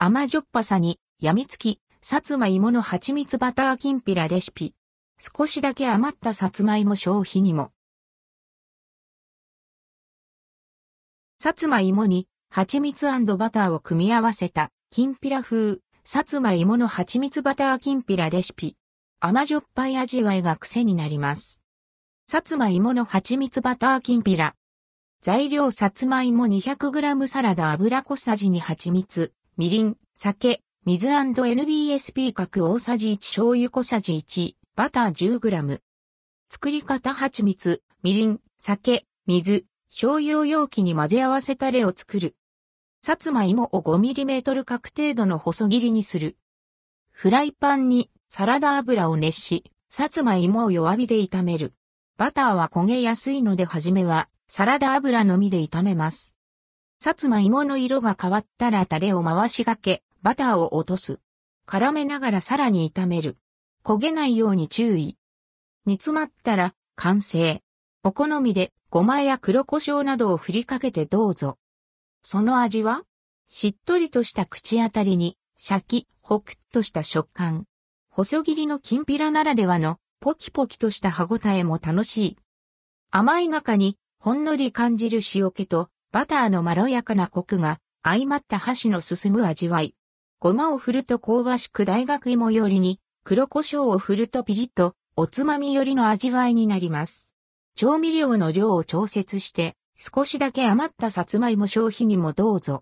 甘じょっぱさに、やみつき、さつまいもの蜂蜜バターきんぴらレシピ。少しだけ余ったさつまいも消費にも。さつまいもに、蜂蜜バターを組み合わせた、きんぴら風、さつまいもの蜂蜜バターきんぴらレシピ。甘じょっぱい味わいが癖になります。さつまいもの蜂蜜バターきんぴら。材料さつまいも 200g サラダ油小さじ2蜂蜜、みりん、酒、水 &NBSP 角大さじ1醤油小さじ1、バター 10g。作り方蜂蜜、みりん、酒、水、醤油を容器に混ぜ合わせたレを作る。さつまいもを 5mm 角程度の細切りにする。フライパンにサラダ油を熱し、さつまいもを弱火で炒める。バターは焦げやすいのではじめはサラダ油のみで炒めます。さつまいもの色が変わったらタレを回しがけ、バターを落とす。絡めながらさらに炒める。焦げないように注意。煮詰まったら完成。お好みでごまや黒胡椒などを振りかけてどうぞ。その味はしっとりとした口当たりに、シャキ、ホクッとした食感。細切りのきんぴらならではのポキポキとした歯ごたえも楽しい。甘い中にほんのり感じる塩気とバターのまろやかなコクが相まった箸の進む味わい。ごまを振ると香ばしく大学芋よりに黒胡椒を振るとピリッとおつまみよりの味わいになります。調味料の量を調節して少しだけ余ったさつまいも消費にもどうぞ。